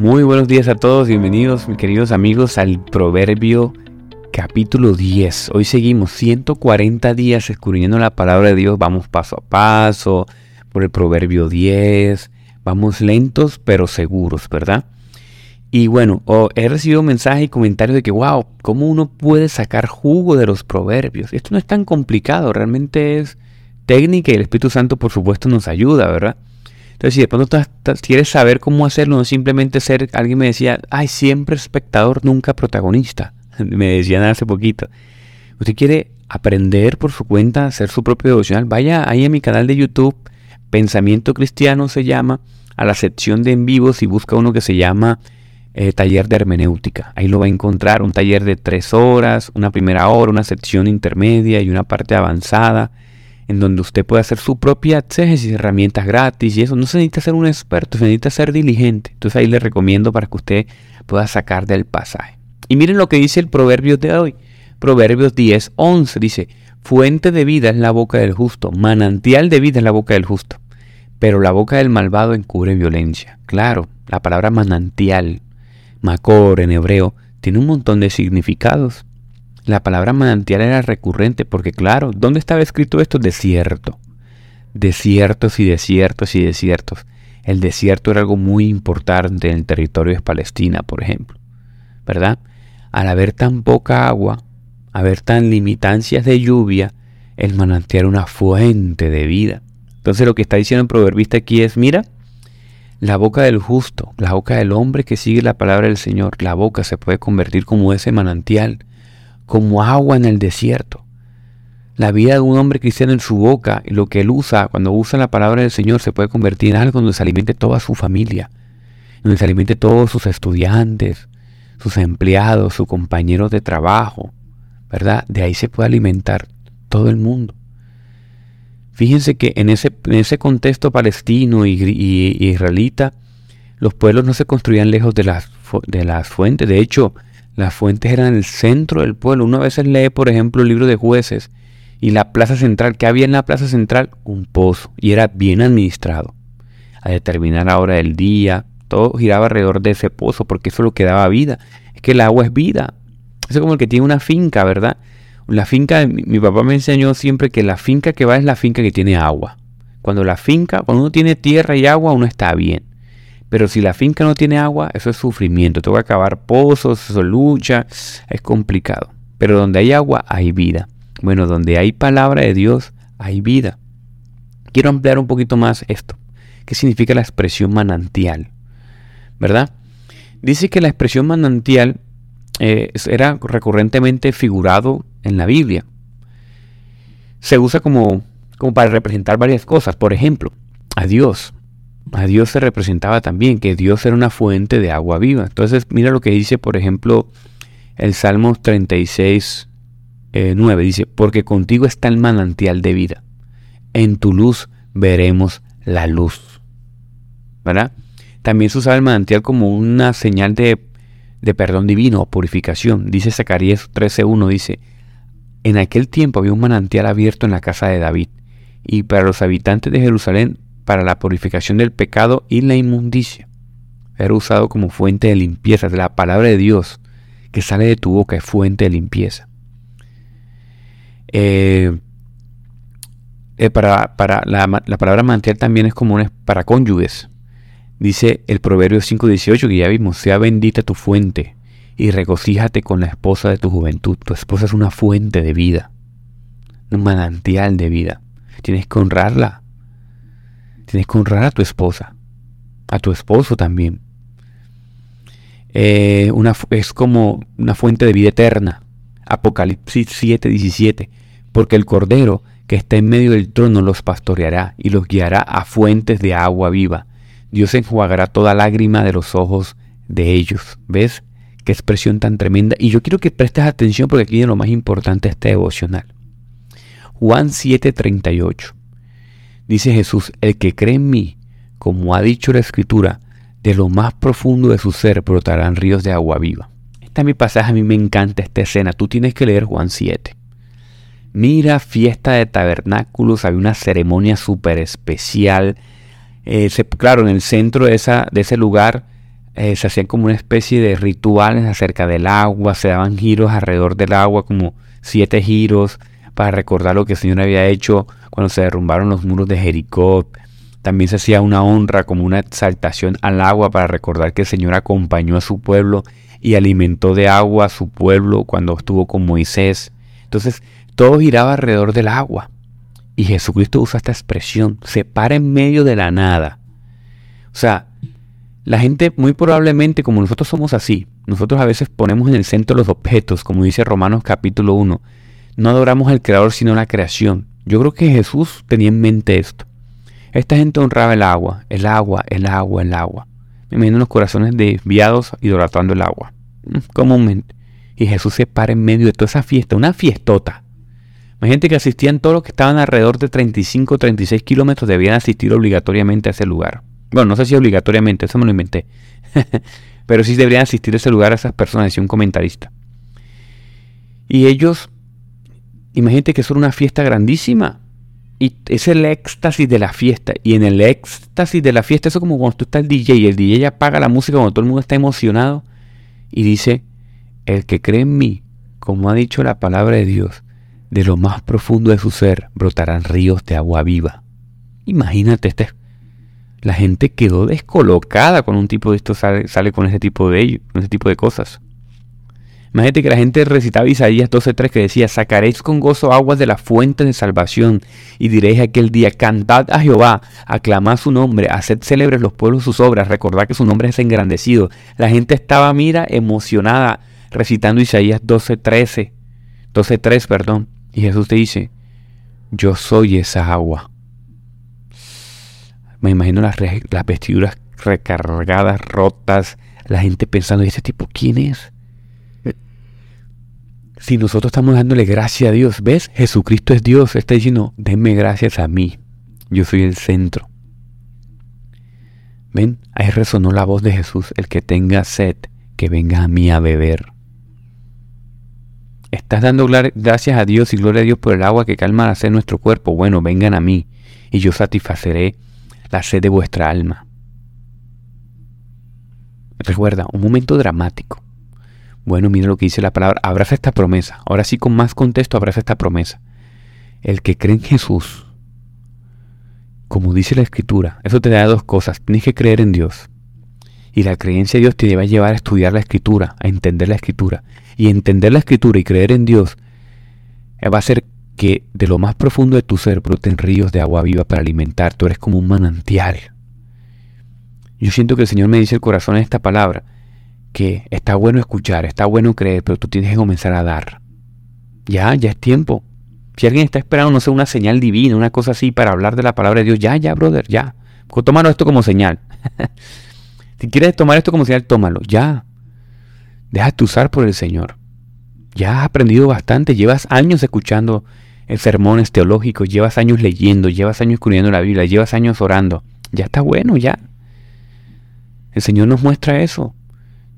Muy buenos días a todos, bienvenidos mis queridos amigos al Proverbio capítulo 10. Hoy seguimos 140 días escudriñando la palabra de Dios, vamos paso a paso por el Proverbio 10, vamos lentos pero seguros, ¿verdad? Y bueno, he recibido mensajes y comentarios de que, wow, ¿cómo uno puede sacar jugo de los proverbios? Esto no es tan complicado, realmente es técnica y el Espíritu Santo por supuesto nos ayuda, ¿verdad? Entonces, si de pronto quieres saber cómo hacerlo, no simplemente ser, alguien me decía, ay, siempre espectador, nunca protagonista. Me decían hace poquito. Usted quiere aprender por su cuenta, hacer su propio devocional, vaya ahí a mi canal de YouTube, Pensamiento Cristiano se llama, a la sección de en vivos y busca uno que se llama eh, Taller de Hermenéutica. Ahí lo va a encontrar, un taller de tres horas, una primera hora, una sección intermedia y una parte avanzada en donde usted puede hacer su propia exégesis, herramientas gratis y eso. No se necesita ser un experto, se necesita ser diligente. Entonces ahí le recomiendo para que usted pueda sacar del pasaje. Y miren lo que dice el Proverbios de hoy. Proverbios 10, 11 dice, fuente de vida es la boca del justo, manantial de vida es la boca del justo, pero la boca del malvado encubre violencia. Claro, la palabra manantial, macor en hebreo, tiene un montón de significados. La palabra manantial era recurrente porque claro, ¿dónde estaba escrito esto? Desierto. Desiertos y desiertos y desiertos. El desierto era algo muy importante en el territorio de Palestina, por ejemplo. ¿Verdad? Al haber tan poca agua, haber tan limitancias de lluvia, el manantial era una fuente de vida. Entonces lo que está diciendo el proverbista aquí es, mira, la boca del justo, la boca del hombre que sigue la palabra del Señor, la boca se puede convertir como ese manantial como agua en el desierto. La vida de un hombre cristiano en su boca y lo que él usa cuando usa la palabra del Señor se puede convertir en algo donde se alimente toda su familia, donde se alimente todos sus estudiantes, sus empleados, sus compañeros de trabajo, ¿verdad? De ahí se puede alimentar todo el mundo. Fíjense que en ese, en ese contexto palestino y, israelita, los pueblos no se construían lejos de las, de las fuentes. De hecho, las fuentes eran el centro del pueblo. Uno a veces lee, por ejemplo, el libro de jueces y la plaza central. ¿Qué había en la plaza central? Un pozo. Y era bien administrado. A determinar la hora del día. Todo giraba alrededor de ese pozo porque eso es lo que daba vida. Es que el agua es vida. Es como el que tiene una finca, ¿verdad? La finca, mi papá me enseñó siempre que la finca que va es la finca que tiene agua. Cuando la finca, cuando uno tiene tierra y agua, uno está bien. Pero si la finca no tiene agua, eso es sufrimiento. Tengo que acabar pozos, eso lucha, es complicado. Pero donde hay agua, hay vida. Bueno, donde hay palabra de Dios, hay vida. Quiero ampliar un poquito más esto. ¿Qué significa la expresión manantial? ¿Verdad? Dice que la expresión manantial eh, era recurrentemente figurado en la Biblia. Se usa como, como para representar varias cosas. Por ejemplo, a Dios a Dios se representaba también, que Dios era una fuente de agua viva. Entonces, mira lo que dice, por ejemplo, el Salmo 36, 9. Dice, porque contigo está el manantial de vida. En tu luz veremos la luz. ¿Verdad? También se usa el manantial como una señal de, de perdón divino o purificación. Dice Zacarías 13.1, dice, en aquel tiempo había un manantial abierto en la casa de David, y para los habitantes de Jerusalén para la purificación del pecado y la inmundicia. Era usado como fuente de limpieza de la palabra de Dios que sale de tu boca es fuente de limpieza. Eh, eh, para, la, palabra manantial también es como para cónyuges. Dice el Proverbio 5.18 que ya vimos, sea bendita tu fuente y regocíjate con la esposa de tu juventud. Tu esposa es una fuente de vida, un manantial de vida. Tienes que honrarla, Tienes que honrar a tu esposa, a tu esposo también. Eh, una, es como una fuente de vida eterna. Apocalipsis 7, 17. Porque el Cordero que está en medio del trono los pastoreará y los guiará a fuentes de agua viva. Dios enjuagará toda lágrima de los ojos de ellos. ¿Ves? Qué expresión tan tremenda. Y yo quiero que prestes atención porque aquí es lo más importante este devocional. Juan 7:38. Dice Jesús, el que cree en mí, como ha dicho la escritura, de lo más profundo de su ser brotarán ríos de agua viva. Este es mi pasaje, a mí me encanta esta escena. Tú tienes que leer Juan 7. Mira, fiesta de tabernáculos, había una ceremonia súper especial. Eh, claro, en el centro de, esa, de ese lugar eh, se hacían como una especie de rituales acerca del agua, se daban giros alrededor del agua, como siete giros, para recordar lo que el Señor había hecho cuando se derrumbaron los muros de Jericó. También se hacía una honra como una exaltación al agua para recordar que el Señor acompañó a su pueblo y alimentó de agua a su pueblo cuando estuvo con Moisés. Entonces todo giraba alrededor del agua. Y Jesucristo usa esta expresión, se para en medio de la nada. O sea, la gente muy probablemente, como nosotros somos así, nosotros a veces ponemos en el centro los objetos, como dice Romanos capítulo 1. No adoramos al Creador sino la creación. Yo creo que Jesús tenía en mente esto. Esta gente honraba el agua, el agua, el agua, el agua. Me imagino los corazones desviados idolatrando el agua. Mm, comúnmente. Y Jesús se para en medio de toda esa fiesta, una fiestota. Imagínate que asistían todos los que estaban alrededor de 35 o 36 kilómetros, debían asistir obligatoriamente a ese lugar. Bueno, no sé si obligatoriamente, eso me lo inventé. Pero sí deberían asistir a ese lugar a esas personas, decía un comentarista. Y ellos, imagínate que es una fiesta grandísima. Y es el éxtasis de la fiesta. Y en el éxtasis de la fiesta, eso es como cuando tú estás el DJ y el DJ apaga la música cuando todo el mundo está emocionado. Y dice, el que cree en mí, como ha dicho la palabra de Dios, de lo más profundo de su ser brotarán ríos de agua viva. Imagínate, este, la gente quedó descolocada con un tipo de esto sale, con ese tipo de, con ese tipo de cosas. Imagínate que la gente recitaba Isaías 12.3 que decía, sacaréis con gozo aguas de la fuente de salvación y diréis aquel día, cantad a Jehová, aclamad su nombre, haced célebres los pueblos sus obras, recordad que su nombre es engrandecido. La gente estaba, mira, emocionada recitando Isaías 12.13, 12.3, perdón. Y Jesús te dice, yo soy esa agua. Me imagino las, las vestiduras recargadas, rotas, la gente pensando, ¿y ese tipo quién es? Si nosotros estamos dándole gracias a Dios, ¿ves? Jesucristo es Dios, está diciendo, denme gracias a mí, yo soy el centro. ¿Ven? Ahí resonó la voz de Jesús, el que tenga sed, que venga a mí a beber. ¿Estás dando gracias a Dios y gloria a Dios por el agua que calma la sed de nuestro cuerpo? Bueno, vengan a mí y yo satisfaceré la sed de vuestra alma. Recuerda, un momento dramático. Bueno, mira lo que dice la palabra. Abraza esta promesa. Ahora sí, con más contexto, abraza esta promesa. El que cree en Jesús, como dice la Escritura, eso te da dos cosas. Tienes que creer en Dios. Y la creencia en Dios te debe llevar a estudiar la Escritura, a entender la Escritura. Y entender la Escritura y creer en Dios eh, va a hacer que de lo más profundo de tu ser broten ríos de agua viva para alimentar. Tú eres como un manantial. Yo siento que el Señor me dice el corazón en esta palabra que está bueno escuchar, está bueno creer, pero tú tienes que comenzar a dar. Ya, ya es tiempo. Si alguien está esperando, no sé, una señal divina, una cosa así para hablar de la palabra de Dios, ya, ya, brother, ya. Tómalo esto como señal. si quieres tomar esto como señal, tómalo, ya. Déjate usar por el Señor. Ya has aprendido bastante, llevas años escuchando sermones teológicos, llevas años leyendo, llevas años escribiendo la Biblia, llevas años orando. Ya está bueno, ya. El Señor nos muestra eso.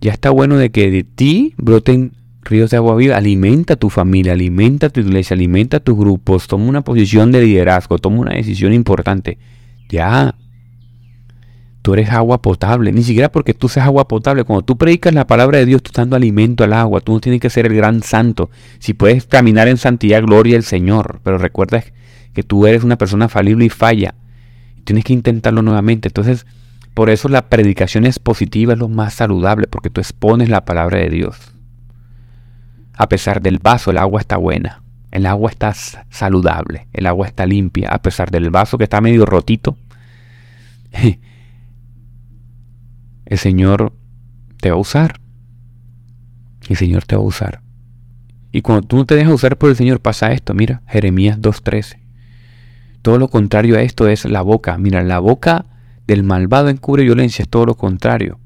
Ya está bueno de que de ti broten ríos de agua viva. Alimenta a tu familia, alimenta a tu iglesia, alimenta a tus grupos. Toma una posición de liderazgo, toma una decisión importante. Ya. Tú eres agua potable. Ni siquiera porque tú seas agua potable. Cuando tú predicas la palabra de Dios, tú estás dando alimento al agua. Tú no tienes que ser el gran santo. Si puedes caminar en santidad, gloria al Señor. Pero recuerda que tú eres una persona falible y falla. Tienes que intentarlo nuevamente. Entonces, por eso la predicación expositiva es lo más saludable, porque tú expones la palabra de Dios. A pesar del vaso, el agua está buena. El agua está saludable, el agua está limpia, a pesar del vaso que está medio rotito. El Señor te va a usar. El Señor te va a usar. Y cuando tú no te dejas usar por el Señor, pasa esto. Mira, Jeremías 2.13. Todo lo contrario a esto es la boca. Mira, la boca del malvado encubre violencia, es todo lo contrario.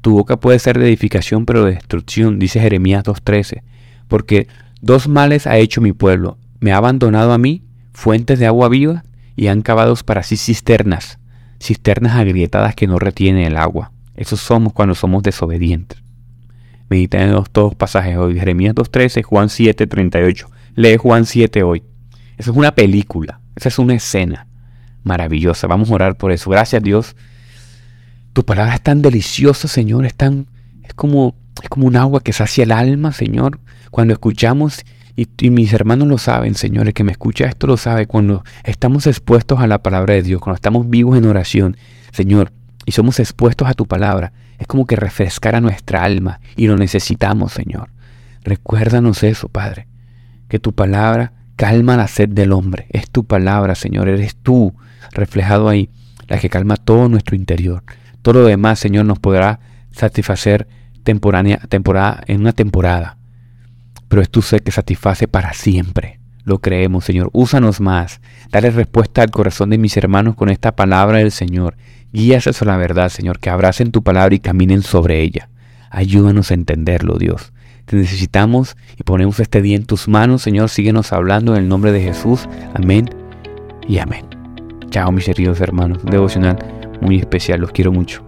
Tu boca puede ser de edificación, pero de destrucción, dice Jeremías 2.13. Porque dos males ha hecho mi pueblo. Me ha abandonado a mí, fuentes de agua viva, y han cavado para sí cisternas, cisternas agrietadas que no retienen el agua. Eso somos cuando somos desobedientes. Medita en los dos pasajes hoy, Jeremías 2.13, Juan 7.38. Lee Juan 7 hoy. Esa es una película, esa es una escena maravillosa. Vamos a orar por eso. Gracias Dios Tu palabra es tan deliciosa, Señor, es tan, es como, es como un agua que sacia el alma, Señor. Cuando escuchamos, y, y mis hermanos lo saben, Señor, el que me escucha esto lo sabe, cuando estamos expuestos a la palabra de Dios, cuando estamos vivos en oración, Señor, y somos expuestos a tu palabra, es como que refrescar a nuestra alma y lo necesitamos, Señor. Recuérdanos eso, Padre, que tu palabra calma la sed del hombre. Es tu palabra, Señor, eres tú reflejado ahí, la que calma todo nuestro interior. Todo lo demás, Señor, nos podrá satisfacer temporánea, temporada, en una temporada. Pero es tu sed que satisface para siempre. Lo creemos, Señor. Úsanos más. Dale respuesta al corazón de mis hermanos con esta palabra del Señor. Guías a la verdad, Señor, que abracen tu palabra y caminen sobre ella. Ayúdanos a entenderlo, Dios. Te necesitamos y ponemos este día en tus manos, Señor. Síguenos hablando en el nombre de Jesús. Amén y amén. Chao, mis queridos hermanos. Devocional muy especial. Los quiero mucho.